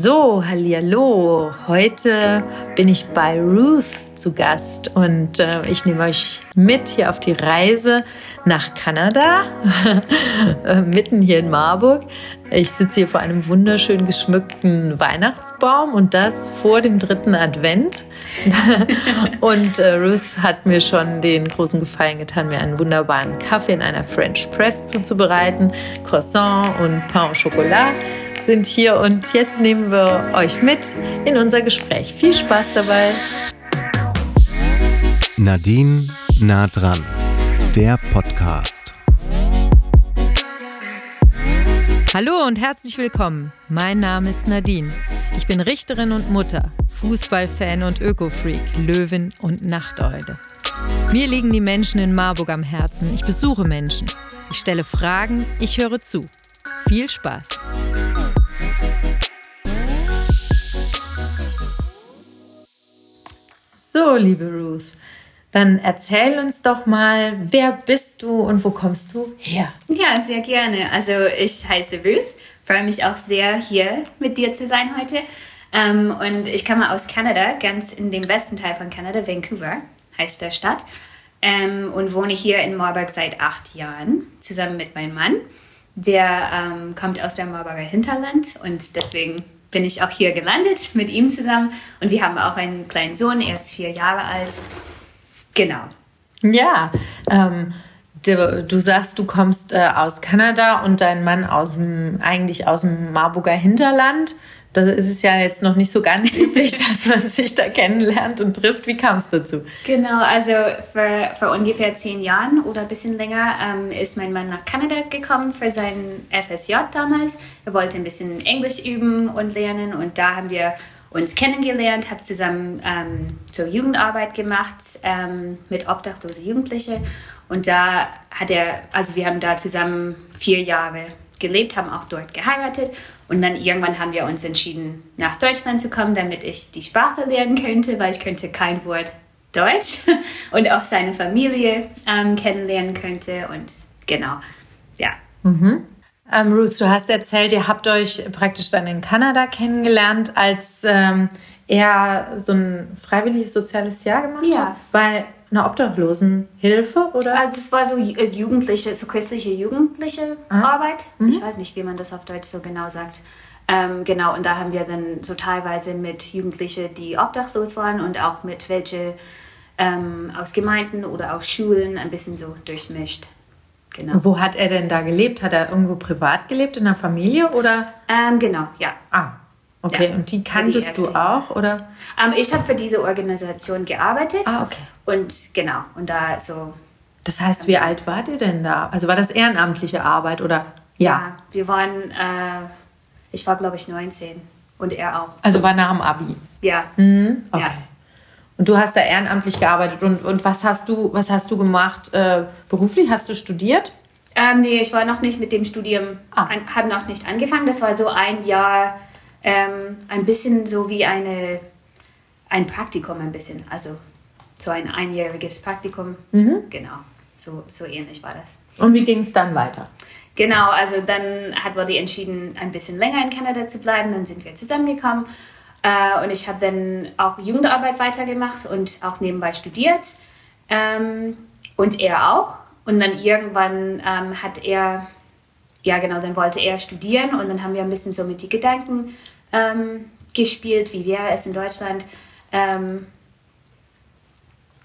So, hallo. Heute bin ich bei Ruth zu Gast und äh, ich nehme euch mit hier auf die Reise nach Kanada, äh, mitten hier in Marburg. Ich sitze hier vor einem wunderschön geschmückten Weihnachtsbaum und das vor dem dritten Advent. und äh, Ruth hat mir schon den großen Gefallen getan, mir einen wunderbaren Kaffee in einer French Press zuzubereiten, Croissant und Pain au Chocolat sind hier und jetzt nehmen wir euch mit in unser Gespräch. Viel Spaß dabei. Nadine nah dran, der Podcast. Hallo und herzlich willkommen. Mein Name ist Nadine. Ich bin Richterin und Mutter, Fußballfan und Ökofreak, Löwin und Nachteule. Mir liegen die Menschen in Marburg am Herzen. Ich besuche Menschen. Ich stelle Fragen, ich höre zu. Viel Spaß. So, liebe Ruth, dann erzähl uns doch mal, wer bist du und wo kommst du her? Ja, sehr gerne. Also ich heiße Ruth, freue mich auch sehr, hier mit dir zu sein heute. Ähm, und ich komme aus Kanada, ganz in dem besten Teil von Kanada, Vancouver heißt der Stadt. Ähm, und wohne hier in Marburg seit acht Jahren, zusammen mit meinem Mann. Der ähm, kommt aus der Marburger Hinterland und deswegen bin ich auch hier gelandet mit ihm zusammen. Und wir haben auch einen kleinen Sohn, er ist vier Jahre alt. Genau. Ja, ähm, du, du, sagst, du kommst äh, aus Kanada und dein Mann aus dem, eigentlich aus dem Marburger Hinterland. Das ist es ja jetzt noch nicht so ganz üblich, dass man sich da kennenlernt und trifft. Wie kam es dazu? Genau, also vor, vor ungefähr zehn Jahren oder ein bisschen länger ähm, ist mein Mann nach Kanada gekommen für sein FSJ damals. Er wollte ein bisschen Englisch üben und lernen und da haben wir uns kennengelernt, habe zusammen ähm, zur Jugendarbeit gemacht ähm, mit obdachlosen Jugendlichen und da hat er, also wir haben da zusammen vier Jahre gelebt, haben auch dort geheiratet und dann irgendwann haben wir uns entschieden, nach Deutschland zu kommen, damit ich die Sprache lernen könnte, weil ich könnte kein Wort Deutsch und auch seine Familie ähm, kennenlernen könnte und genau, ja. Mhm. Ähm, Ruth, du hast erzählt, ihr habt euch praktisch dann in Kanada kennengelernt, als ähm, er so ein freiwilliges soziales Jahr gemacht ja. hat. Weil einer Obdachlosenhilfe, oder? Also es war so äh, jugendliche, so christliche jugendliche ah. Arbeit. Mhm. Ich weiß nicht, wie man das auf Deutsch so genau sagt. Ähm, genau, und da haben wir dann so teilweise mit Jugendlichen, die obdachlos waren und auch mit welche ähm, aus Gemeinden oder aus Schulen ein bisschen so durchmischt. Genau. Wo hat er denn da gelebt? Hat er irgendwo privat gelebt, in der Familie oder? Ähm, genau, ja. Ah, Okay, ja, und die kanntest die du auch, oder? Ähm, ich habe für diese Organisation gearbeitet. Ah, okay. Und genau, und da so. Das heißt, wie alt wart ihr denn da? Also war das ehrenamtliche Arbeit, oder? Ja, ja wir waren, äh, ich war glaube ich 19 und er auch. Also war nach dem Abi? Ja. Mhm, okay. Ja. Und du hast da ehrenamtlich gearbeitet und, und was, hast du, was hast du gemacht äh, beruflich? Hast du studiert? Ähm, nee, ich war noch nicht mit dem Studium, ah. habe noch nicht angefangen. Das war so ein Jahr ähm, ein bisschen so wie eine, ein Praktikum ein bisschen, also so ein einjähriges Praktikum. Mhm. Genau, so, so ähnlich war das. Und wie ging es dann weiter? Genau, also dann hat Wally entschieden, ein bisschen länger in Kanada zu bleiben. Dann sind wir zusammengekommen. Äh, und ich habe dann auch Jugendarbeit weitergemacht und auch nebenbei studiert. Ähm, und er auch. Und dann irgendwann ähm, hat er ja genau, dann wollte er studieren und dann haben wir ein bisschen so mit die Gedanken ähm, gespielt, wie wäre es in Deutschland ähm,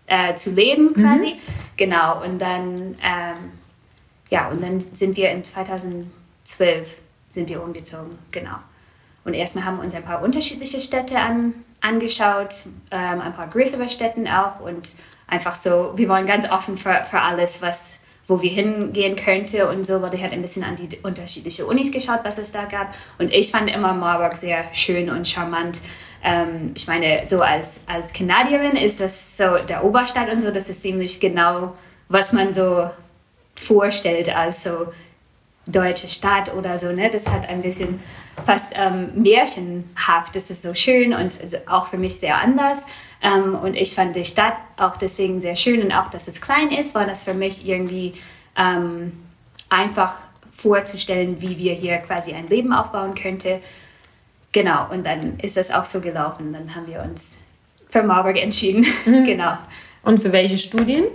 äh, zu leben mhm. quasi. Mhm. Genau, und dann, ähm, ja, und dann sind wir in 2012 sind wir umgezogen, genau. Und erstmal haben wir uns ein paar unterschiedliche Städte an, angeschaut, ähm, ein paar größere Städte auch und einfach so, wir waren ganz offen für, für alles, was wo wir hingehen könnte und so, ich halt ein bisschen an die unterschiedlichen Unis geschaut, was es da gab. Und ich fand immer Marburg sehr schön und charmant. Ähm, ich meine, so als, als Kanadierin ist das so der Oberstadt und so, das ist ziemlich genau, was man so vorstellt als so deutsche Stadt oder so. Ne? Das hat ein bisschen fast ähm, märchenhaft. Das ist so schön und auch für mich sehr anders. Ähm, und ich fand die Stadt auch deswegen sehr schön und auch, dass es klein ist, war das für mich irgendwie ähm, einfach vorzustellen, wie wir hier quasi ein Leben aufbauen könnte. genau, und dann ist das auch so gelaufen. Dann haben wir uns für Marburg entschieden. Mhm. genau. Und für welche Studien?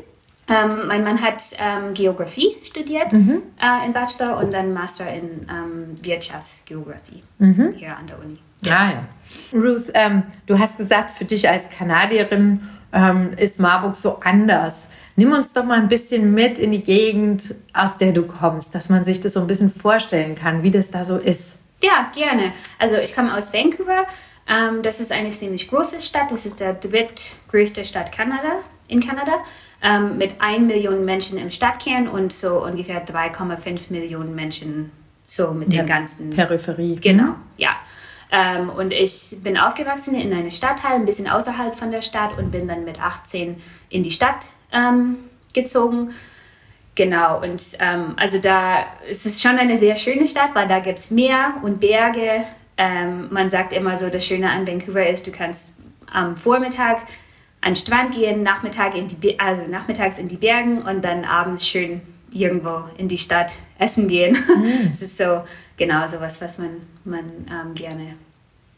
Ähm, mein Mann hat ähm, Geografie studiert mhm. äh, in Bachelor und dann Master in ähm, Wirtschaftsgeografie mhm. hier an der Uni. Ah, ja. Ruth, ähm, du hast gesagt, für dich als Kanadierin ähm, ist Marburg so anders. Nimm uns doch mal ein bisschen mit in die Gegend, aus der du kommst, dass man sich das so ein bisschen vorstellen kann, wie das da so ist. Ja, gerne. Also ich komme aus Vancouver. Ähm, das ist eine ziemlich große Stadt. Das ist der drittgrößte Stadt Kanada, in Kanada. Ähm, mit 1 Million Menschen im Stadtkern und so ungefähr 3,5 Millionen Menschen so mit ja, dem ganzen Peripherie. Genau, ja. Ähm, und ich bin aufgewachsen in einem Stadtteil, ein bisschen außerhalb von der Stadt und bin dann mit 18 in die Stadt ähm, gezogen. Genau, und ähm, also da ist es schon eine sehr schöne Stadt, weil da gibt es Meer und Berge. Ähm, man sagt immer so, das Schöne an Vancouver ist, du kannst am Vormittag an den Strand gehen, Nachmittag in die, also nachmittags in die Bergen und dann abends schön irgendwo in die Stadt essen gehen. Mm. Es ist so genau sowas, was man, man ähm, gerne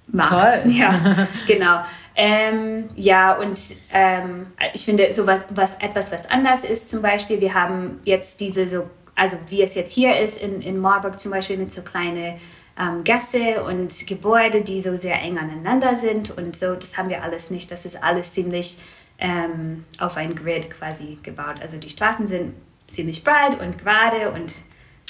macht. Toll. Ja, genau. Ähm, ja, und ähm, ich finde, so was, was, etwas, was anders ist, zum Beispiel, wir haben jetzt diese so, also wie es jetzt hier ist in, in Marburg zum Beispiel mit so kleine ähm, Gasse und Gebäude, die so sehr eng aneinander sind und so, das haben wir alles nicht. Das ist alles ziemlich ähm, auf ein Grid quasi gebaut. Also die Straßen sind ziemlich breit und gerade und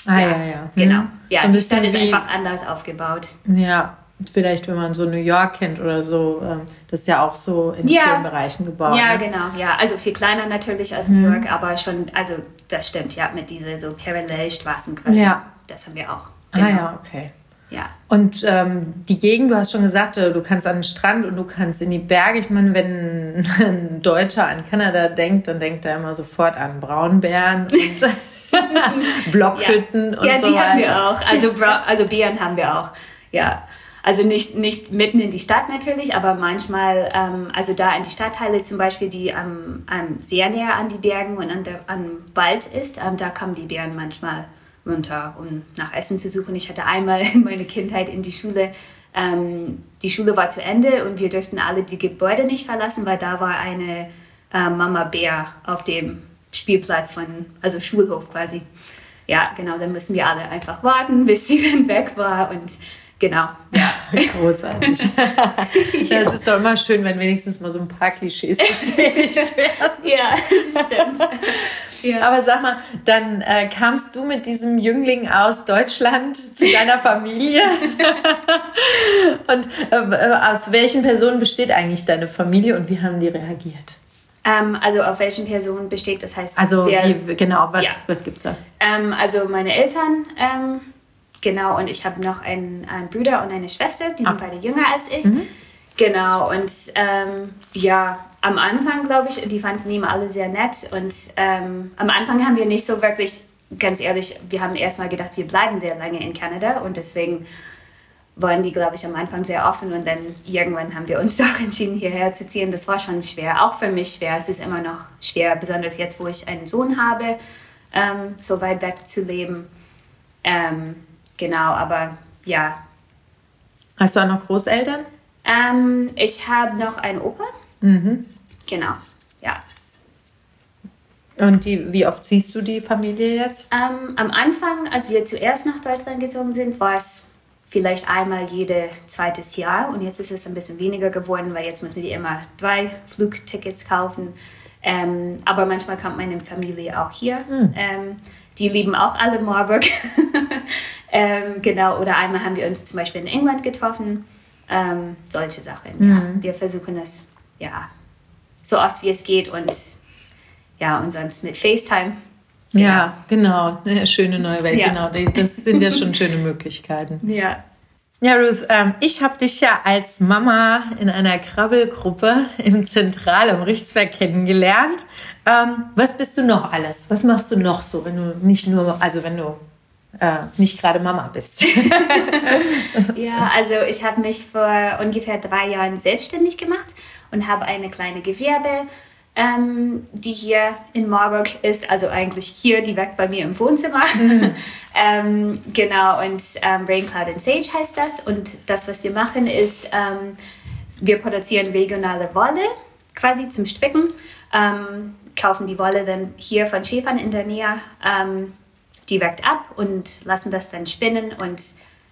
Ah, ja, ja. ja. Genau. Hm. Ja, so die Stadt ist einfach anders aufgebaut. Ja, vielleicht, wenn man so New York kennt oder so, ähm, das ist ja auch so in ja. vielen Bereichen gebaut. Ja, ne? genau, ja. Also viel kleiner natürlich als mhm. New York, aber schon, also das stimmt, ja, mit diesen so Parallelstraßen quasi. Ja. Das haben wir auch. Genau. Ah ja, okay. Ja. Und ähm, die Gegend, du hast schon gesagt, äh, du kannst an den Strand und du kannst in die Berge. Ich meine, wenn ein Deutscher an Kanada denkt, dann denkt er immer sofort an Braunbären und Blockhütten ja. und ja, so weiter. Ja, die haben wir auch. Also, also Bären haben wir auch. Ja. Also nicht, nicht mitten in die Stadt natürlich, aber manchmal, ähm, also da in die Stadtteile zum Beispiel, die ähm, ähm, sehr näher an die Bergen und an der an Wald ist, ähm, da kommen die Bären manchmal runter, um nach Essen zu suchen. Ich hatte einmal in meiner Kindheit in die Schule, ähm, die Schule war zu Ende und wir dürften alle die Gebäude nicht verlassen, weil da war eine äh, Mama Bär auf dem Spielplatz von, also Schulhof quasi. Ja, genau, dann müssen wir alle einfach warten, bis sie dann weg war und genau. Ja. Großartig. ja, es ist doch immer schön, wenn wenigstens mal so ein paar Klischees bestätigt werden. ja, das stimmt. Ja. Aber sag mal, dann äh, kamst du mit diesem Jüngling aus Deutschland zu deiner Familie? und äh, aus welchen Personen besteht eigentlich deine Familie und wie haben die reagiert? Ähm, also auf welchen Personen besteht das heißt? Also wer, wie, genau, was, ja. was gibt es da? Ähm, also meine Eltern, ähm, genau, und ich habe noch einen, einen, Bruder und eine Schwester, die sind ah. beide jünger als ich. Mhm. Genau, und ähm, ja, am Anfang, glaube ich, die fanden ihn alle sehr nett. Und ähm, am Anfang haben wir nicht so wirklich, ganz ehrlich, wir haben erstmal gedacht, wir bleiben sehr lange in Kanada und deswegen waren die, glaube ich, am Anfang sehr offen und dann irgendwann haben wir uns doch entschieden, hierher zu ziehen. Das war schon schwer, auch für mich schwer. Es ist immer noch schwer, besonders jetzt, wo ich einen Sohn habe, ähm, so weit weg zu leben. Ähm, genau, aber ja. Hast du auch noch Großeltern? Ähm, ich habe noch einen Opa. Mhm. Genau, ja. Und die, wie oft siehst du die Familie jetzt? Ähm, am Anfang, als wir zuerst nach Deutschland gezogen sind, war es vielleicht einmal jedes zweites Jahr. Und jetzt ist es ein bisschen weniger geworden, weil jetzt müssen wir immer drei Flugtickets kaufen. Ähm, aber manchmal kommt meine Familie auch hier. Mhm. Ähm, die lieben auch alle Marburg. ähm, genau, oder einmal haben wir uns zum Beispiel in England getroffen. Ähm, solche Sachen, mhm. ja. Wir versuchen es, ja, so oft wie es geht und ja, und sonst mit FaceTime Genau. Ja, genau. Eine schöne neue Welt. Ja. Genau, das sind ja schon schöne Möglichkeiten. Ja. Ja, Ruth, ähm, ich habe dich ja als Mama in einer Krabbelgruppe im Zentral am Richtsberg kennengelernt. Ähm, was bist du noch alles? Was machst du noch so, wenn du nicht nur, also wenn du äh, nicht gerade Mama bist? ja, also ich habe mich vor ungefähr drei Jahren selbstständig gemacht und habe eine kleine Gewerbe ähm, die hier in Marburg ist, also eigentlich hier direkt bei mir im Wohnzimmer. Mhm. ähm, genau, und ähm, Rain Cloud and Sage heißt das. Und das, was wir machen, ist, ähm, wir produzieren regionale Wolle quasi zum Stricken, ähm, kaufen die Wolle dann hier von Schäfern in der Nähe ähm, direkt ab und lassen das dann spinnen und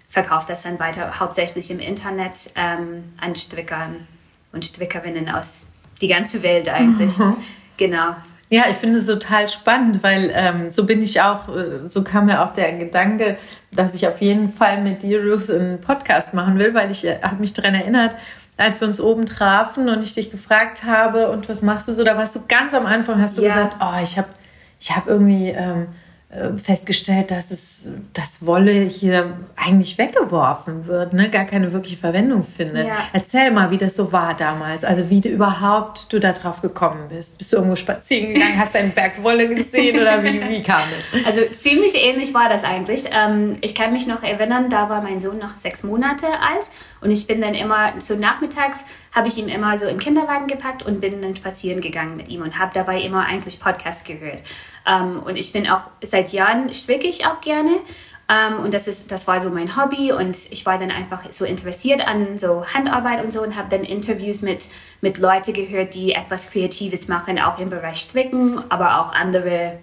verkaufen das dann weiter, hauptsächlich im Internet an Strickern und Strickerinnen aus die ganze Welt eigentlich. Mhm. Genau. Ja, ich finde es total spannend, weil ähm, so bin ich auch, äh, so kam mir auch der Gedanke, dass ich auf jeden Fall mit dir, Ruth, einen Podcast machen will, weil ich äh, habe mich daran erinnert, als wir uns oben trafen und ich dich gefragt habe, und was machst du so, da warst du ganz am Anfang, hast du ja. gesagt, oh, ich habe ich hab irgendwie... Ähm, äh, festgestellt, dass es das Wolle hier eigentlich weggeworfen wird, ne? gar keine wirkliche Verwendung findet. Ja. Erzähl mal, wie das so war damals, also wie du überhaupt du da drauf gekommen bist. Bist du irgendwo spazieren gegangen, hast einen Berg Wolle gesehen oder wie, wie kam es? Also ziemlich ähnlich war das eigentlich. Ähm, ich kann mich noch erinnern, da war mein Sohn noch sechs Monate alt und ich bin dann immer so nachmittags habe ich ihn immer so im Kinderwagen gepackt und bin dann spazieren gegangen mit ihm und habe dabei immer eigentlich Podcasts gehört. Ähm, und ich bin auch seit Jahren stricke ich auch gerne. Um, ähm, und das, ist, das war so mein Hobby und ich war dann einfach so interessiert an so Handarbeit und so und habe dann Interviews mit, mit Leuten gehört, die etwas Kreatives machen, auch im Bereich Stricken, aber auch andere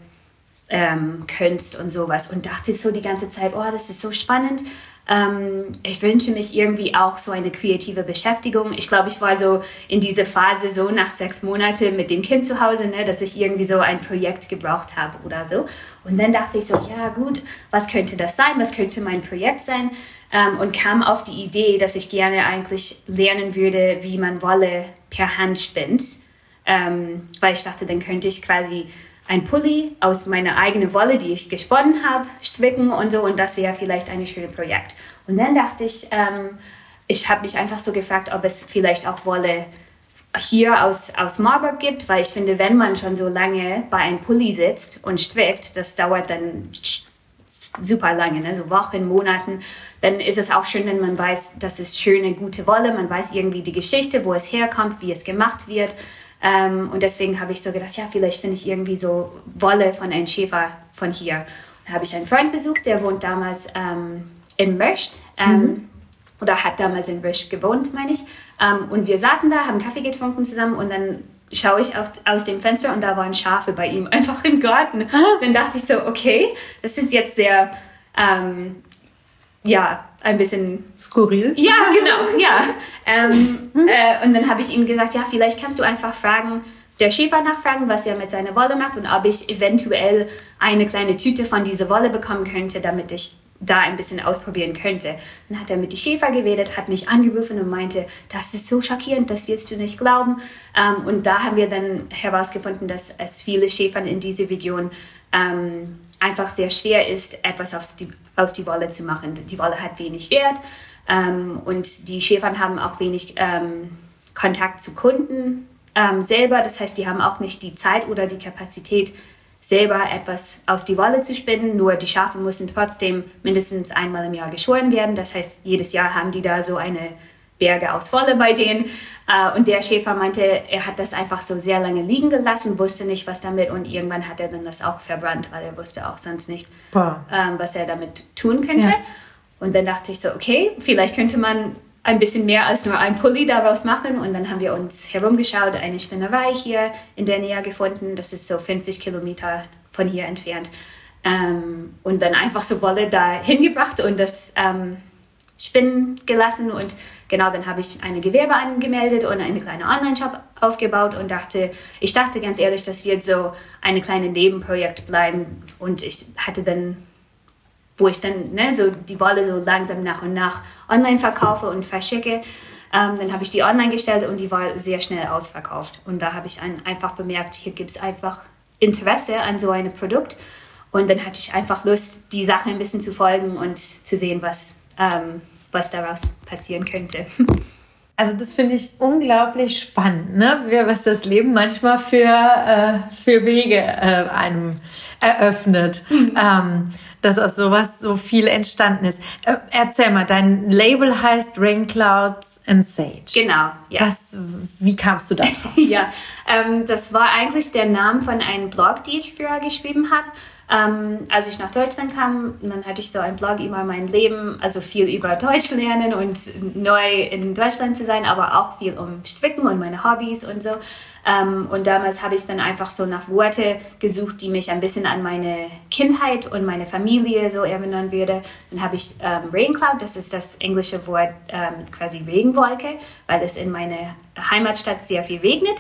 ähm, Kunst und sowas und dachte so die ganze Zeit, oh, das ist so spannend. Ähm, ich wünsche mich irgendwie auch so eine kreative Beschäftigung. Ich glaube, ich war so in dieser Phase so nach sechs Monaten mit dem Kind zu Hause, ne, dass ich irgendwie so ein Projekt gebraucht habe oder so. Und dann dachte ich so, ja gut, was könnte das sein? Was könnte mein Projekt sein? Ähm, und kam auf die Idee, dass ich gerne eigentlich lernen würde, wie man Wolle per Hand spinnt. Ähm, weil ich dachte, dann könnte ich quasi ein Pulli aus meiner eigenen Wolle, die ich gesponnen habe, stricken und so. Und das wäre vielleicht ein schönes Projekt. Und dann dachte ich, ähm, ich habe mich einfach so gefragt, ob es vielleicht auch Wolle hier aus, aus Marburg gibt, weil ich finde, wenn man schon so lange bei einem Pulli sitzt und strickt, das dauert dann super lange, ne? so Wochen, Monaten, dann ist es auch schön, wenn man weiß, das ist schöne, gute Wolle, man weiß irgendwie die Geschichte, wo es herkommt, wie es gemacht wird. Ähm, und deswegen habe ich so gedacht, ja, vielleicht finde ich irgendwie so Wolle von einem Schäfer von hier. Da habe ich einen Freund besucht, der wohnt damals ähm, in Mörscht. Ähm, mhm. Oder hat damals in Mörscht gewohnt, meine ich. Ähm, und wir saßen da, haben Kaffee getrunken zusammen und dann schaue ich auf, aus dem Fenster und da waren Schafe bei ihm, einfach im Garten. Ah. Dann dachte ich so, okay, das ist jetzt sehr, ähm, ja, ein bisschen skurril. Ja, genau, ja. Ähm, äh, und dann habe ich ihm gesagt, ja, vielleicht kannst du einfach fragen, der Schäfer nachfragen, was er mit seiner Wolle macht und ob ich eventuell eine kleine Tüte von dieser Wolle bekommen könnte, damit ich da ein bisschen ausprobieren könnte. Dann hat er mit die Schäfer geredet, hat mich angerufen und meinte, das ist so schockierend, das wirst du nicht glauben. Ähm, und da haben wir dann herausgefunden, dass es viele Schäfern in dieser Region ähm, einfach sehr schwer ist, etwas aus die, aus die Wolle zu machen. Die Wolle hat wenig Wert ähm, und die Schäfer haben auch wenig ähm, Kontakt zu Kunden ähm, selber. Das heißt, die haben auch nicht die Zeit oder die Kapazität, selber etwas aus die Wolle zu spinnen. Nur die Schafe müssen trotzdem mindestens einmal im Jahr geschoren werden. Das heißt, jedes Jahr haben die da so eine Berge aus Wolle bei denen. Äh, und der Schäfer meinte, er hat das einfach so sehr lange liegen gelassen, wusste nicht, was damit. Und irgendwann hat er dann das auch verbrannt, weil er wusste auch sonst nicht, ähm, was er damit tun könnte. Ja. Und dann dachte ich so, okay, vielleicht könnte man ein bisschen mehr als nur ein Pulli daraus machen. Und dann haben wir uns herumgeschaut, eine Spinnerei hier in der Nähe gefunden. Das ist so 50 Kilometer von hier entfernt. Ähm, und dann einfach so Wolle da hingebracht und das ähm, spinnen gelassen. Und genau, dann habe ich eine Gewerbe angemeldet und eine kleine Online-Shop aufgebaut und dachte, ich dachte ganz ehrlich, das wird so eine kleine Nebenprojekt bleiben. Und ich hatte dann wo ich dann ne, so die Wolle so langsam nach und nach online verkaufe und verschicke. Ähm, dann habe ich die online gestellt und die war sehr schnell ausverkauft. Und da habe ich ein, einfach bemerkt, hier gibt es einfach Interesse an so einem Produkt. Und dann hatte ich einfach Lust, die Sache ein bisschen zu folgen und zu sehen, was, ähm, was daraus passieren könnte. Also das finde ich unglaublich spannend, ne? was das Leben manchmal für, äh, für Wege äh, einem eröffnet. Mhm. Ähm, dass aus sowas so viel entstanden ist. Äh, erzähl mal, dein Label heißt Rain Clouds and Sage. Genau, ja. Was, wie kamst du da drauf? ja, ähm, das war eigentlich der Name von einem Blog, den ich früher geschrieben habe. Ähm, als ich nach Deutschland kam, dann hatte ich so einen Blog über mein Leben, also viel über Deutsch lernen und neu in Deutschland zu sein, aber auch viel um Stricken und meine Hobbys und so. Ähm, und damals habe ich dann einfach so nach Worte gesucht, die mich ein bisschen an meine Kindheit und meine Familie so erinnern würde. Dann habe ich ähm, Rain Cloud, das ist das englische Wort ähm, quasi Regenwolke, weil es in meiner Heimatstadt sehr viel regnet.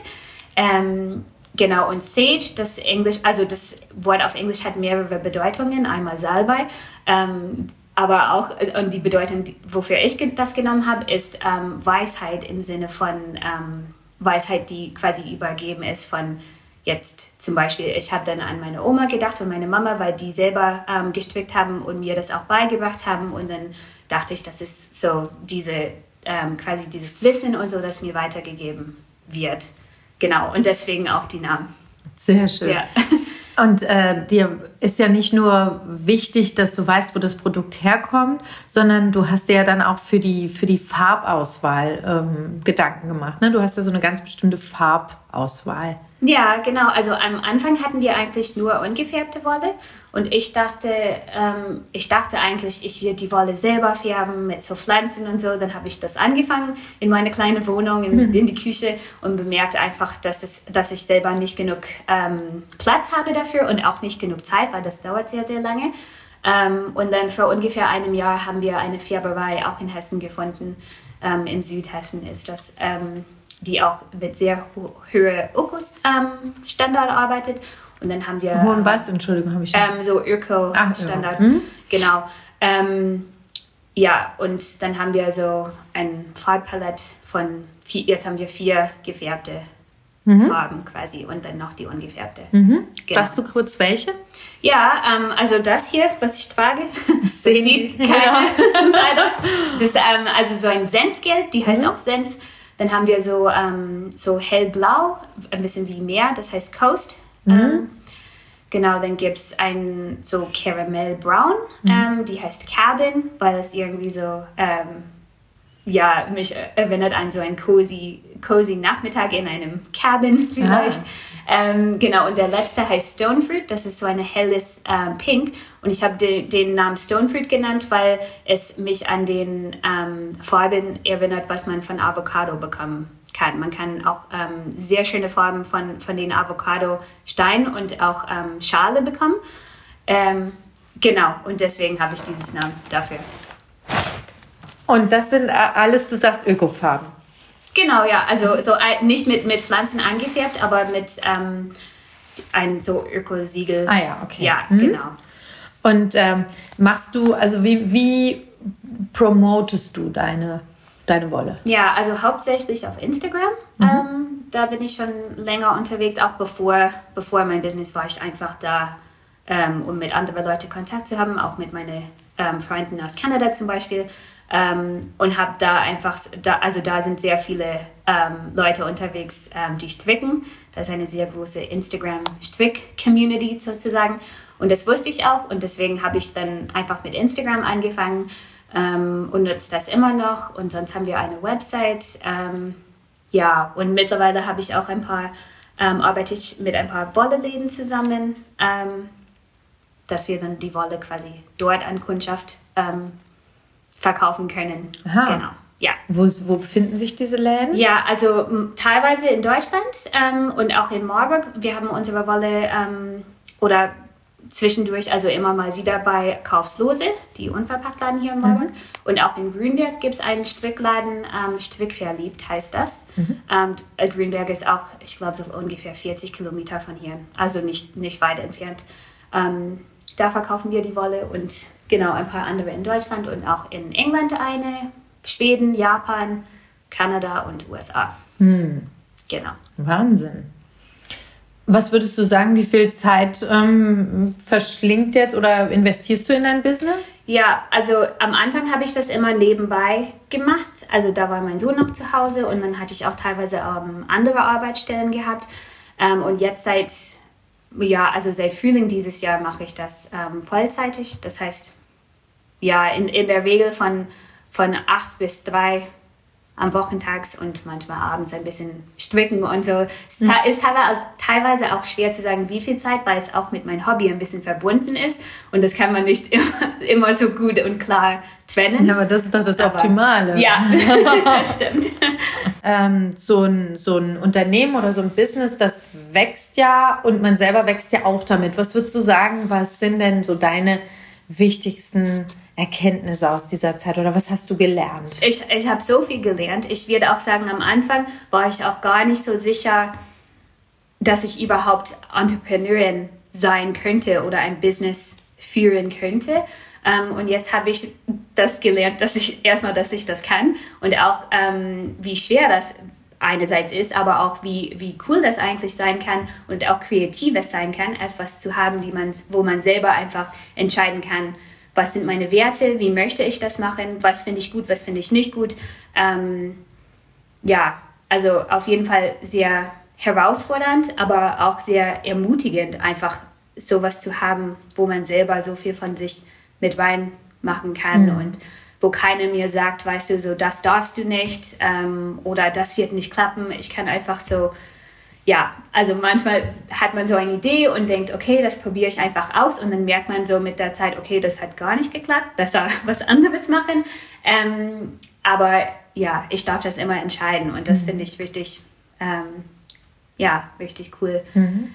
Ähm, Genau, und Sage, das Englisch, also das Wort auf Englisch hat mehrere Bedeutungen. Einmal Salbei, ähm, aber auch, äh, und die Bedeutung, wofür ich das genommen habe, ist ähm, Weisheit im Sinne von ähm, Weisheit, die quasi übergeben ist von jetzt zum Beispiel, ich habe dann an meine Oma gedacht und meine Mama, weil die selber ähm, gestrickt haben und mir das auch beigebracht haben. Und dann dachte ich, das ist so diese, ähm, quasi dieses Wissen und so, das mir weitergegeben wird. Genau, und deswegen auch die Namen. Sehr schön. Ja. Und äh, dir ist ja nicht nur wichtig, dass du weißt, wo das Produkt herkommt, sondern du hast dir ja dann auch für die, für die Farbauswahl ähm, Gedanken gemacht. Ne? Du hast ja so eine ganz bestimmte Farbauswahl. Ja, genau. Also am Anfang hatten wir eigentlich nur ungefärbte Wolle und ich dachte, ähm, ich dachte eigentlich, ich würde die Wolle selber färben mit so Pflanzen und so. Dann habe ich das angefangen in meine kleine Wohnung, in, mhm. in die Küche und bemerkt einfach, dass, es, dass ich selber nicht genug ähm, Platz habe dafür und auch nicht genug Zeit, weil das dauert sehr, sehr lange. Ähm, und dann vor ungefähr einem Jahr haben wir eine Färberei auch in Hessen gefunden. Ähm, in Südhessen ist das ähm, die auch mit sehr ho hoher Öko-Standard ähm, arbeitet. Und dann haben wir. Hohen was? Entschuldigung, habe ich. Ähm, so Öko-Standard. Mhm. Genau. Ähm, ja, und dann haben wir so ein Farbpalett von vier, jetzt haben wir vier gefärbte mhm. Farben quasi und dann noch die ungefärbte. Mhm. Genau. Sagst du kurz welche? Ja, ähm, also das hier, was ich trage, das sieht keiner. das, ähm, also so ein Senfgelb, die heißt mhm. auch Senf. Dann haben wir so, ähm, so hellblau, ein bisschen wie Meer, das heißt Coast. Mhm. Ähm, genau, dann gibt es ein so Caramel Brown, mhm. ähm, die heißt Cabin, weil es irgendwie so, ähm, ja, mich erinnert an so einen cozy, cozy Nachmittag in einem Cabin vielleicht. Ah. Ähm, genau, und der letzte heißt Stonefruit. Das ist so ein helles ähm, Pink. Und ich habe de, den Namen Stonefruit genannt, weil es mich an den ähm, Farben erinnert, was man von Avocado bekommen kann. Man kann auch ähm, sehr schöne Farben von, von den Avocado-Steinen und auch ähm, Schale bekommen. Ähm, genau, und deswegen habe ich dieses Namen dafür. Und das sind alles, du sagst Ökofarben. Genau, ja. Also so nicht mit, mit Pflanzen angefärbt, aber mit ähm, einem so Ökosiegel. Ah ja, okay. Ja, mhm. genau. Und ähm, machst du, also wie, wie promotest du deine, deine Wolle? Ja, also hauptsächlich auf Instagram. Mhm. Ähm, da bin ich schon länger unterwegs, auch bevor, bevor mein Business war ich einfach da, ähm, um mit anderen Leuten Kontakt zu haben, auch mit meinen ähm, Freunden aus Kanada zum Beispiel. Ähm, und habe da einfach, da, also da sind sehr viele ähm, Leute unterwegs, ähm, die stricken. Das ist eine sehr große Instagram-Strick-Community sozusagen. Und das wusste ich auch und deswegen habe ich dann einfach mit Instagram angefangen ähm, und nutze das immer noch. Und sonst haben wir eine Website. Ähm, ja, und mittlerweile habe ich auch ein paar, ähm, arbeite ich mit ein paar Wolle-Läden zusammen, dass wir dann die Wolle quasi dort an Kundschaft verkaufen können. Aha. Genau. Ja. Wo, wo befinden sich diese Läden? Ja, also teilweise in Deutschland ähm, und auch in Marburg. Wir haben unsere Wolle ähm, oder zwischendurch, also immer mal wieder bei Kaufslose, die Unverpacktladen hier in Marburg. Mhm. Und auch in Grünberg gibt es einen Strickladen, ähm, Strickverliebt heißt das. Mhm. Ähm, äh, Grünberg ist auch, ich glaube, so ungefähr 40 Kilometer von hier, also nicht, nicht weit entfernt. Ähm, da verkaufen wir die Wolle und genau ein paar andere in Deutschland und auch in England eine, Schweden, Japan, Kanada und USA. Hm. Genau. Wahnsinn. Was würdest du sagen, wie viel Zeit ähm, verschlingt jetzt oder investierst du in dein Business? Ja, also am Anfang habe ich das immer nebenbei gemacht. Also da war mein Sohn noch zu Hause und dann hatte ich auch teilweise ähm, andere Arbeitsstellen gehabt. Ähm, und jetzt seit, ja, also seit Frühling dieses Jahr mache ich das ähm, vollzeitig. Das heißt, ja, in, in der Regel von, von acht bis drei am Wochentags und manchmal abends ein bisschen stricken und so. Es mhm. ist teilweise, auch schwer zu sagen, wie viel Zeit, weil es auch mit meinem Hobby ein bisschen verbunden ist und das kann man nicht immer, immer so gut und klar trennen. Ja, aber das ist doch das aber, Optimale. Ja, das stimmt. ähm, so, ein, so ein Unternehmen oder so ein Business, das wächst ja und man selber wächst ja auch damit. Was würdest du sagen, was sind denn so deine wichtigsten Erkenntnisse aus dieser Zeit oder was hast du gelernt? Ich, ich habe so viel gelernt. Ich würde auch sagen, am Anfang war ich auch gar nicht so sicher, dass ich überhaupt Entrepreneurin sein könnte oder ein Business führen könnte. Um, ähm, und jetzt habe ich das gelernt, dass ich erstmal, dass ich das kann und auch um, ähm, wie schwer das einerseits ist, aber auch wie, wie cool das eigentlich sein kann und auch kreatives sein kann, etwas zu haben, man, wo man selber einfach entscheiden kann, was sind meine Werte, wie möchte ich das machen, was finde ich gut, was finde ich nicht gut. Ähm, ja, also auf jeden Fall sehr herausfordernd, aber auch sehr ermutigend, einfach sowas zu haben, wo man selber so viel von sich mit Wein machen kann mhm. und wo keiner mir sagt, weißt du, so das darfst du nicht ähm, oder das wird nicht klappen. Ich kann einfach so ja, also manchmal hat man so eine Idee und denkt, okay, das probiere ich einfach aus und dann merkt man so mit der Zeit, okay, das hat gar nicht geklappt, besser was anderes machen. Ähm, aber ja, ich darf das immer entscheiden und das mhm. finde ich richtig, ähm, ja, richtig cool. Mhm.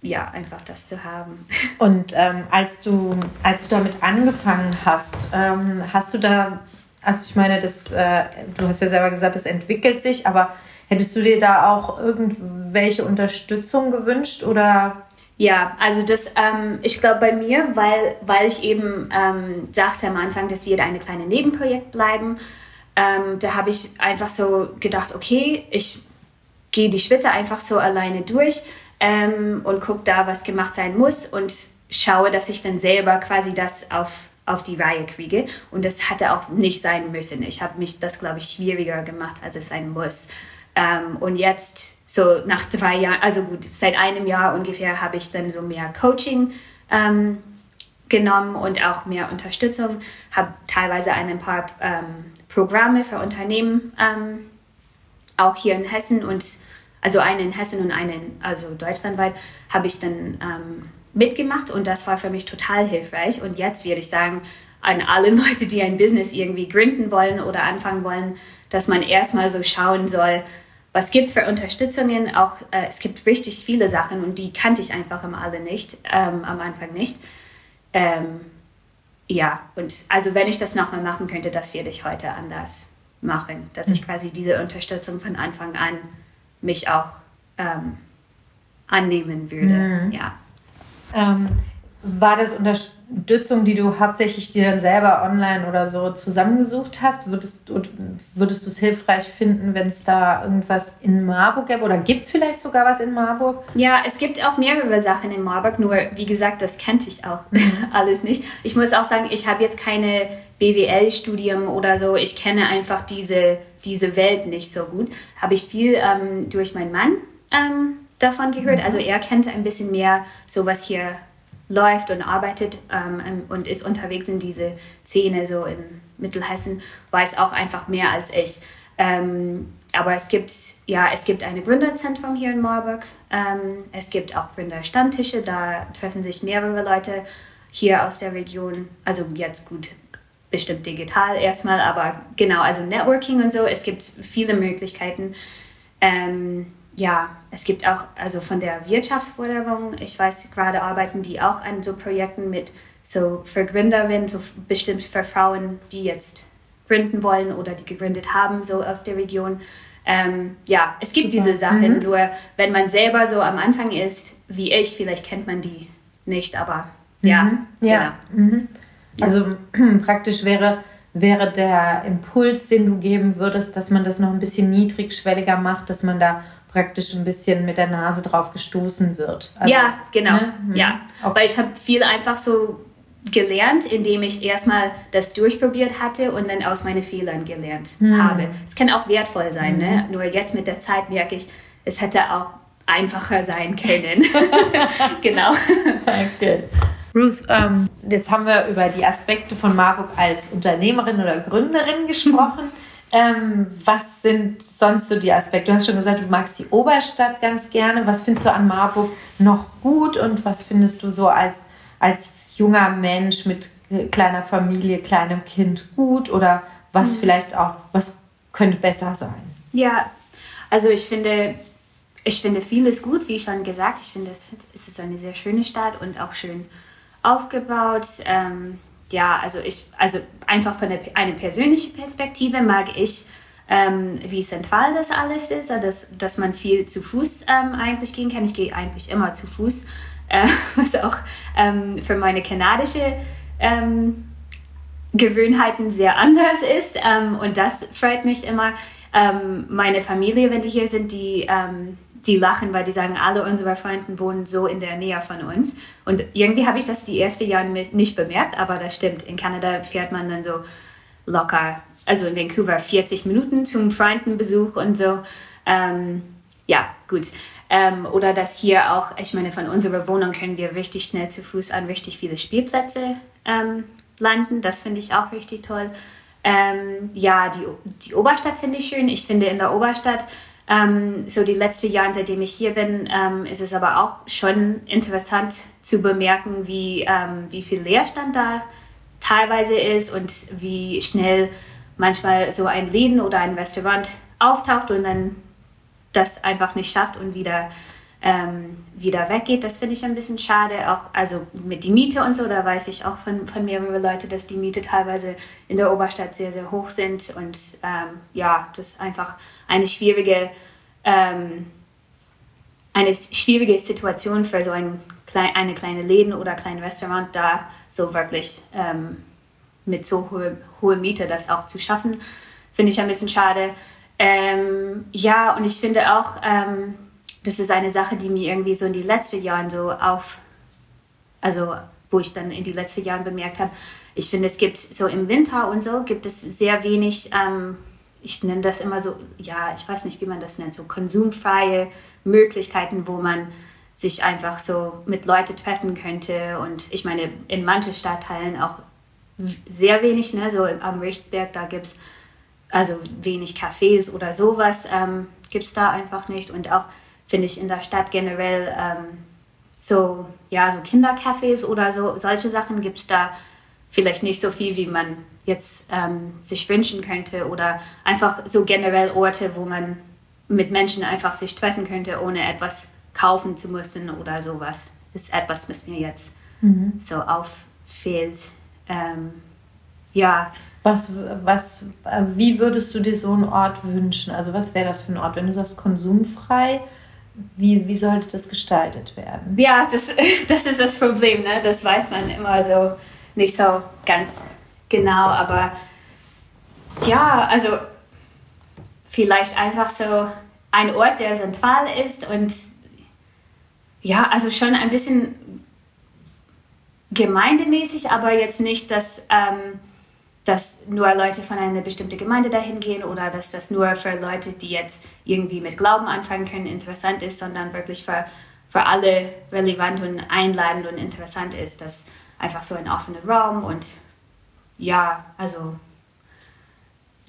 Ja, einfach das zu haben. Und ähm, als, du, als du damit angefangen hast, ähm, hast du da, also ich meine, das, äh, du hast ja selber gesagt, das entwickelt sich, aber Hättest du dir da auch irgendwelche Unterstützung gewünscht oder? Ja, also das, ähm, ich glaube bei mir, weil, weil ich eben ähm, sagte am Anfang, dass wir eine kleine Nebenprojekt bleiben, ähm, da habe ich einfach so gedacht, okay, ich gehe die Schritte einfach so alleine durch ähm, und gucke da, was gemacht sein muss und schaue, dass ich dann selber quasi das auf, auf die Reihe kriege. Und das hatte auch nicht sein müssen. Ich habe mich das, glaube ich, schwieriger gemacht, als es sein muss. Ähm, und jetzt, so nach drei Jahren, also gut, seit einem Jahr ungefähr, habe ich dann so mehr Coaching ähm, genommen und auch mehr Unterstützung. Habe teilweise ein paar ähm, Programme für Unternehmen, ähm, auch hier in Hessen und also einen in Hessen und einen, also deutschlandweit, habe ich dann ähm, mitgemacht und das war für mich total hilfreich. Und jetzt würde ich sagen, an alle Leute, die ein Business irgendwie gründen wollen oder anfangen wollen, dass man erstmal so schauen soll, was gibt es für Unterstützungen? Auch äh, es gibt richtig viele Sachen und die kannte ich einfach immer alle nicht, ähm, am Anfang nicht. Ähm, ja, und also wenn ich das nochmal machen könnte, das werde ich heute anders machen, dass ich mhm. quasi diese Unterstützung von Anfang an mich auch ähm, annehmen würde. Mhm. Ja. Ähm, war das Unterstützung, die du hauptsächlich dir dann selber online oder so zusammengesucht hast? Würdest, würdest du es hilfreich finden, wenn es da irgendwas in Marburg gäbe? Oder gibt es vielleicht sogar was in Marburg? Ja, es gibt auch mehrere Sachen in Marburg, nur wie gesagt, das kannte ich auch mhm. alles nicht. Ich muss auch sagen, ich habe jetzt keine BWL-Studium oder so. Ich kenne einfach diese, diese Welt nicht so gut. Habe ich viel ähm, durch meinen Mann ähm, davon gehört. Mhm. Also er kennt ein bisschen mehr so, was hier läuft und arbeitet ähm, und ist unterwegs in diese Szene so in Mittelhessen, weiß auch einfach mehr als ich. Ähm, aber es gibt, ja, es gibt ein Gründerzentrum hier in Marburg. Ähm, es gibt auch Gründerstammtische, da treffen sich mehrere Leute hier aus der Region. Also jetzt gut, bestimmt digital erstmal, aber genau, also Networking und so. Es gibt viele Möglichkeiten. Ähm, ja, es gibt auch, also von der Wirtschaftsförderung, ich weiß, gerade arbeiten die auch an so Projekten mit so für Gründerinnen, so bestimmt für Frauen, die jetzt gründen wollen oder die gegründet haben, so aus der Region. Ähm, ja, es gibt Super. diese Sachen, mhm. nur wenn man selber so am Anfang ist, wie ich, vielleicht kennt man die nicht, aber ja. Mhm. Ja. Genau. Mhm. Also praktisch wäre wäre der Impuls, den du geben würdest, dass man das noch ein bisschen niedrigschwelliger macht, dass man da praktisch ein bisschen mit der Nase drauf gestoßen wird. Also, ja, genau. Ne? Mhm. Ja, okay. weil ich habe viel einfach so gelernt, indem ich erstmal das durchprobiert hatte und dann aus meinen Fehlern gelernt mhm. habe. Es kann auch wertvoll sein, ne? mhm. ne? nur jetzt mit der Zeit merke ich, es hätte auch einfacher sein können. genau. Okay. Ruth, ähm, jetzt haben wir über die Aspekte von Marburg als Unternehmerin oder Gründerin gesprochen. Ähm, was sind sonst so die Aspekte? Du hast schon gesagt, du magst die Oberstadt ganz gerne. Was findest du an Marburg noch gut und was findest du so als, als junger Mensch mit kleiner Familie, kleinem Kind gut oder was mhm. vielleicht auch, was könnte besser sein? Ja, also ich finde, ich finde vieles gut, wie schon gesagt. Ich finde, es, ist eine sehr schöne Stadt und auch schön aufgebaut. Ähm, ja, also ich, also einfach von der, eine persönliche Perspektive mag ich, ähm, wie zentral das alles ist, also dass, dass man viel zu Fuß ähm, eigentlich gehen kann. Ich gehe eigentlich immer zu Fuß, äh, was auch ähm, für meine kanadische ähm, Gewohnheiten sehr anders ist. Ähm, und das freut mich immer. Ähm, meine Familie, wenn die hier sind, die die lachen, weil die sagen, alle unsere Freunde wohnen so in der Nähe von uns. Und irgendwie habe ich das die ersten Jahre nicht bemerkt, aber das stimmt. In Kanada fährt man dann so locker, also in Vancouver 40 Minuten zum Freundenbesuch und so. Ähm, ja, gut. Ähm, oder dass hier auch, ich meine, von unserer Wohnung können wir richtig schnell zu Fuß an richtig viele Spielplätze ähm, landen. Das finde ich auch richtig toll. Ähm, ja, die, die Oberstadt finde ich schön. Ich finde in der Oberstadt ähm, so die letzten Jahre, seitdem ich hier bin, ähm, ist es aber auch schon interessant zu bemerken, wie, ähm, wie viel Leerstand da teilweise ist und wie schnell manchmal so ein Läden oder ein Restaurant auftaucht und dann das einfach nicht schafft und wieder, ähm, wieder weggeht. Das finde ich ein bisschen schade. Auch also mit die Miete und so, da weiß ich auch von, von mehreren Leuten, dass die Miete teilweise in der Oberstadt sehr, sehr hoch sind und ähm, ja, das einfach eine schwierige, ähm, eine schwierige Situation für so ein, eine kleine Läden oder kleine Restaurant da so wirklich ähm, mit so hohe, hohe Miete das auch zu schaffen, finde ich ein bisschen schade. Ähm, ja, und ich finde auch, ähm, das ist eine Sache, die mir irgendwie so in die letzten Jahren so auf, also wo ich dann in die letzten Jahren bemerkt habe, ich finde, es gibt so im Winter und so gibt es sehr wenig ähm, ich nenne das immer so, ja, ich weiß nicht, wie man das nennt, so konsumfreie Möglichkeiten, wo man sich einfach so mit Leuten treffen könnte. Und ich meine, in manchen Stadtteilen auch sehr wenig, ne? so am Rechtsberg, da gibt es also wenig Cafés oder sowas, ähm, gibt es da einfach nicht. Und auch finde ich in der Stadt generell ähm, so, ja, so Kindercafés oder so, solche Sachen gibt es da vielleicht nicht so viel, wie man jetzt ähm, sich wünschen könnte oder einfach so generell Orte, wo man mit Menschen einfach sich treffen könnte, ohne etwas kaufen zu müssen oder sowas. Das ist etwas, was mir jetzt mhm. so auffällt. Ähm, ja. Was, was, äh, wie würdest du dir so einen Ort wünschen? Also was wäre das für ein Ort, wenn du sagst konsumfrei? Wie, wie sollte das gestaltet werden? Ja, das, das ist das Problem. Ne? Das weiß man immer so nicht so ganz genau, aber ja, also vielleicht einfach so ein Ort, der zentral ist und ja, also schon ein bisschen gemeindemäßig, aber jetzt nicht, dass, ähm, dass nur Leute von einer bestimmten Gemeinde dahin gehen oder dass das nur für Leute, die jetzt irgendwie mit Glauben anfangen können, interessant ist, sondern wirklich für, für alle relevant und einladend und interessant ist, dass einfach so ein offener Raum und ja, also.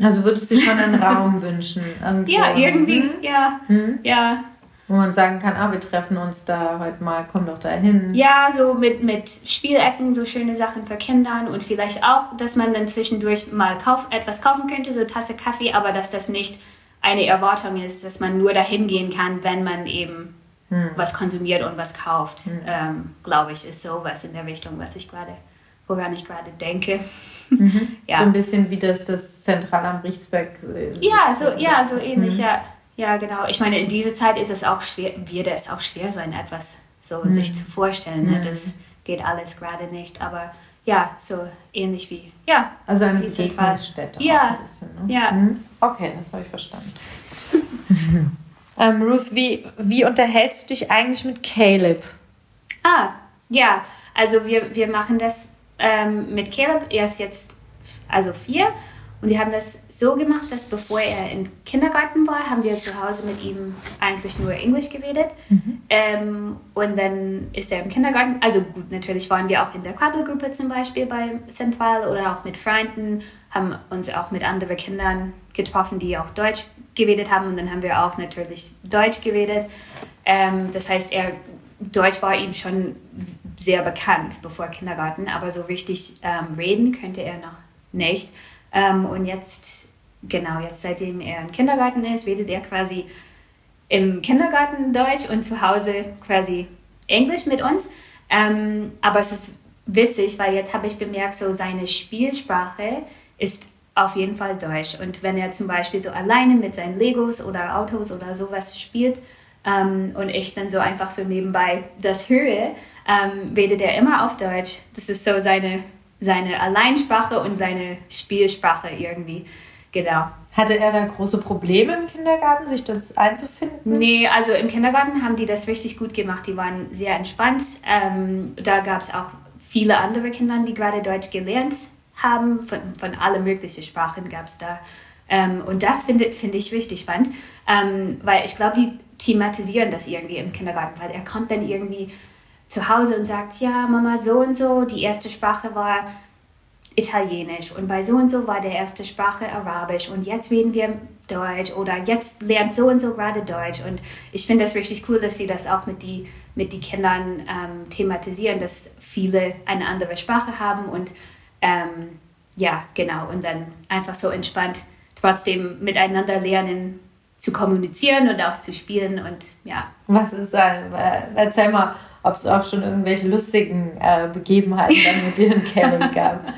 Also würdest du schon einen Raum wünschen? Irgendwo. Ja, irgendwie, mhm. ja, mhm. ja. Wo man sagen kann, ah, wir treffen uns da heute mal, komm doch da hin. Ja, so mit, mit Spielecken, so schöne Sachen für Kinder und vielleicht auch, dass man dann zwischendurch mal kauf, etwas kaufen könnte, so Tasse Kaffee, aber dass das nicht eine Erwartung ist, dass man nur dahin gehen kann, wenn man eben hm. was konsumiert und was kauft. Hm. Ähm, Glaube ich, ist sowas in der Richtung, was ich gerade woran ich gerade denke. Mhm. ja. So ein bisschen wie das, das Zentral am Richtsberg. Äh, ja, so, ja, so ähnlich, mhm. ja. Ja, genau. Ich meine, in dieser Zeit ist es auch schwer, wird es auch schwer sein, etwas so mhm. sich zu vorstellen. Ne? Das geht alles gerade nicht. Aber ja, so ähnlich wie, ja. Also eine. Begegnungsstätte. Ja. ein bisschen, ne? Ja. Mhm. Okay, das habe ich verstanden. ähm, Ruth, wie, wie unterhältst du dich eigentlich mit Caleb? Ah, ja, also wir, wir machen das ähm, mit Caleb. Er ist jetzt also vier und wir haben das so gemacht, dass bevor er im Kindergarten war, haben wir zu Hause mit ihm eigentlich nur Englisch geredet. Ähm, und dann ist er im Kindergarten. Also gut, natürlich waren wir auch in der Krabbelgruppe zum Beispiel bei Central oder auch mit Freunden, haben uns auch mit anderen Kindern getroffen, die auch Deutsch geredet haben. Und dann haben wir auch natürlich Deutsch geredet. Ähm, das heißt, er Deutsch war ihm schon sehr bekannt bevor Kindergarten, aber so richtig ähm, reden könnte er noch nicht. Ähm, und jetzt, genau, jetzt seitdem er im Kindergarten ist, redet er quasi im Kindergarten Deutsch und zu Hause quasi Englisch mit uns. Ähm, aber es ist witzig, weil jetzt habe ich bemerkt, so seine Spielsprache ist auf jeden Fall Deutsch. Und wenn er zum Beispiel so alleine mit seinen Legos oder Autos oder sowas spielt ähm, und ich dann so einfach so nebenbei das höre, ähm, redet er immer auf Deutsch. Das ist so seine, seine Alleinsprache und seine Spielsprache irgendwie. Genau. Hatte er da große Probleme im Kindergarten, sich dort einzufinden? Nee, also im Kindergarten haben die das richtig gut gemacht. Die waren sehr entspannt. Ähm, da gab es auch viele andere Kinder, die gerade Deutsch gelernt haben. Von, von allen möglichen Sprachen gab es da. Ähm, und das finde finde ich richtig spannend, ähm, weil ich glaube, die thematisieren das irgendwie im Kindergarten, weil er kommt dann irgendwie zu Hause und sagt, ja, Mama, so und so, die erste Sprache war Italienisch und bei so und so war der erste Sprache Arabisch und jetzt reden wir Deutsch oder jetzt lernt so und so gerade Deutsch und ich finde das richtig cool, dass sie das auch mit die mit die Kindern ähm, thematisieren, dass viele eine andere Sprache haben und ähm, ja genau und dann einfach so entspannt trotzdem miteinander lernen zu kommunizieren und auch zu spielen und ja. Was ist ein, äh, erzähl mal, ob es auch schon irgendwelche lustigen äh, Begebenheiten dann mit dir und Caleb gab.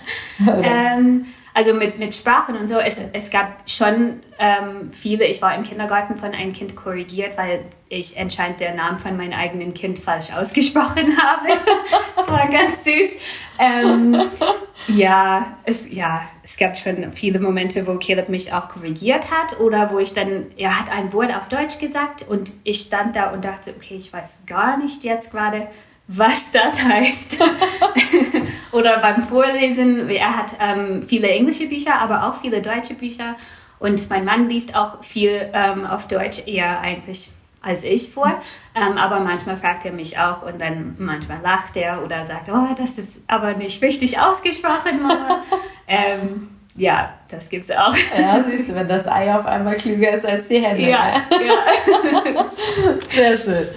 Ähm, also mit, mit Sprachen und so, es, es gab schon ähm, viele, ich war im Kindergarten von einem Kind korrigiert, weil ich anscheinend den Namen von meinem eigenen Kind falsch ausgesprochen habe. das war ganz süß. Ähm, ja, es, ja, es gab schon viele Momente, wo Caleb mich auch korrigiert hat oder wo ich dann, er hat ein Wort auf Deutsch gesagt und ich stand da und dachte, okay, ich weiß gar nicht jetzt gerade, was das heißt. Oder beim Vorlesen, er hat ähm, viele englische Bücher, aber auch viele deutsche Bücher. Und mein Mann liest auch viel ähm, auf Deutsch, eher eigentlich als ich vor. Ähm, aber manchmal fragt er mich auch und dann manchmal lacht er oder sagt, oh, das ist aber nicht richtig ausgesprochen, Mama. ähm, ja, das gibt's auch. ja, siehst du, wenn das Ei auf einmal klüger ist als die Hände. Ja, ne? ja. Sehr schön.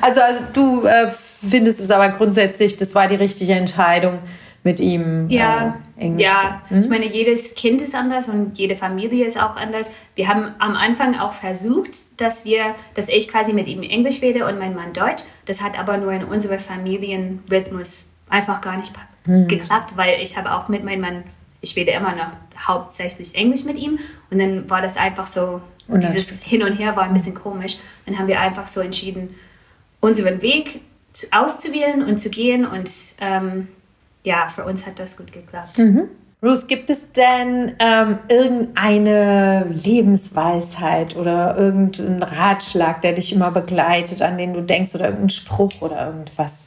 Also, also du äh, findest es aber grundsätzlich, das war die richtige Entscheidung mit ihm Ja, äh, Englisch ja. Hm? ich meine, jedes Kind ist anders und jede Familie ist auch anders. Wir haben am Anfang auch versucht, dass wir, dass ich quasi mit ihm Englisch rede und mein Mann Deutsch. Das hat aber nur in unserem Familienrhythmus einfach gar nicht geklappt, weil ich habe auch mit meinem Mann, ich rede immer noch hauptsächlich Englisch mit ihm und dann war das einfach so, Unnatürlich. dieses Hin und Her war ein bisschen komisch. Dann haben wir einfach so entschieden, unseren Weg auszuwählen und zu gehen und ähm, ja, für uns hat das gut geklappt. Ruth, gibt es denn ähm, irgendeine Lebensweisheit oder irgendeinen Ratschlag, der dich immer begleitet, an den du denkst oder irgendein Spruch oder irgendwas?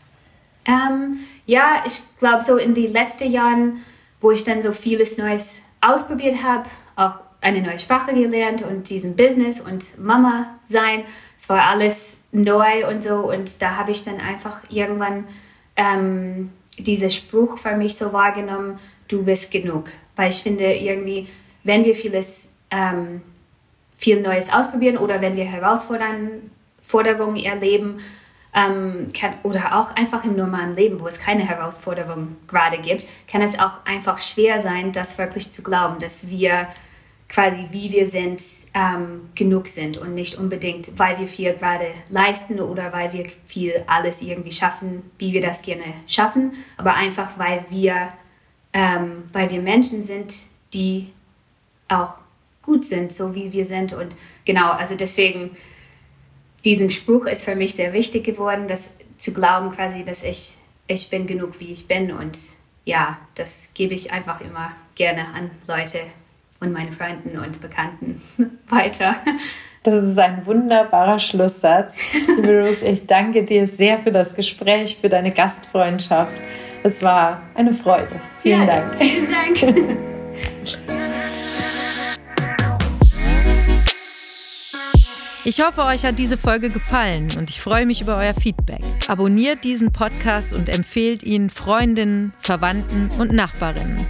Ähm, ja, ich glaube, so in den letzten Jahren, wo ich dann so vieles Neues ausprobiert habe, auch eine neue Sprache gelernt und diesen Business und Mama sein, es war alles neu und so. Und da habe ich dann einfach irgendwann ähm, diesen Spruch für mich so wahrgenommen, du bist genug. Weil ich finde irgendwie, wenn wir vieles, ähm, viel Neues ausprobieren oder wenn wir Herausforderungen Forderungen erleben, ähm, kann, oder auch einfach im normalen Leben, wo es keine Herausforderung gerade gibt, kann es auch einfach schwer sein, das wirklich zu glauben, dass wir quasi wie wir sind, ähm, genug sind und nicht unbedingt, weil wir viel gerade leisten oder weil wir viel alles irgendwie schaffen, wie wir das gerne schaffen, aber einfach weil wir, ähm, weil wir Menschen sind, die auch gut sind, so wie wir sind und genau, also deswegen diesen Spruch ist für mich sehr wichtig geworden, dass zu glauben quasi, dass ich ich bin genug wie ich bin und ja, das gebe ich einfach immer gerne an Leute und meine Freunden und Bekannten weiter. Das ist ein wunderbarer Schlusssatz. Liebe Ruth, ich danke dir sehr für das Gespräch, für deine Gastfreundschaft. Es war eine Freude. Vielen ja, Dank. Vielen Dank. Ich hoffe, euch hat diese Folge gefallen und ich freue mich über euer Feedback. Abonniert diesen Podcast und empfehlt ihn Freundinnen, Verwandten und Nachbarinnen.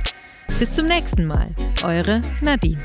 Bis zum nächsten Mal. Eure Nadine.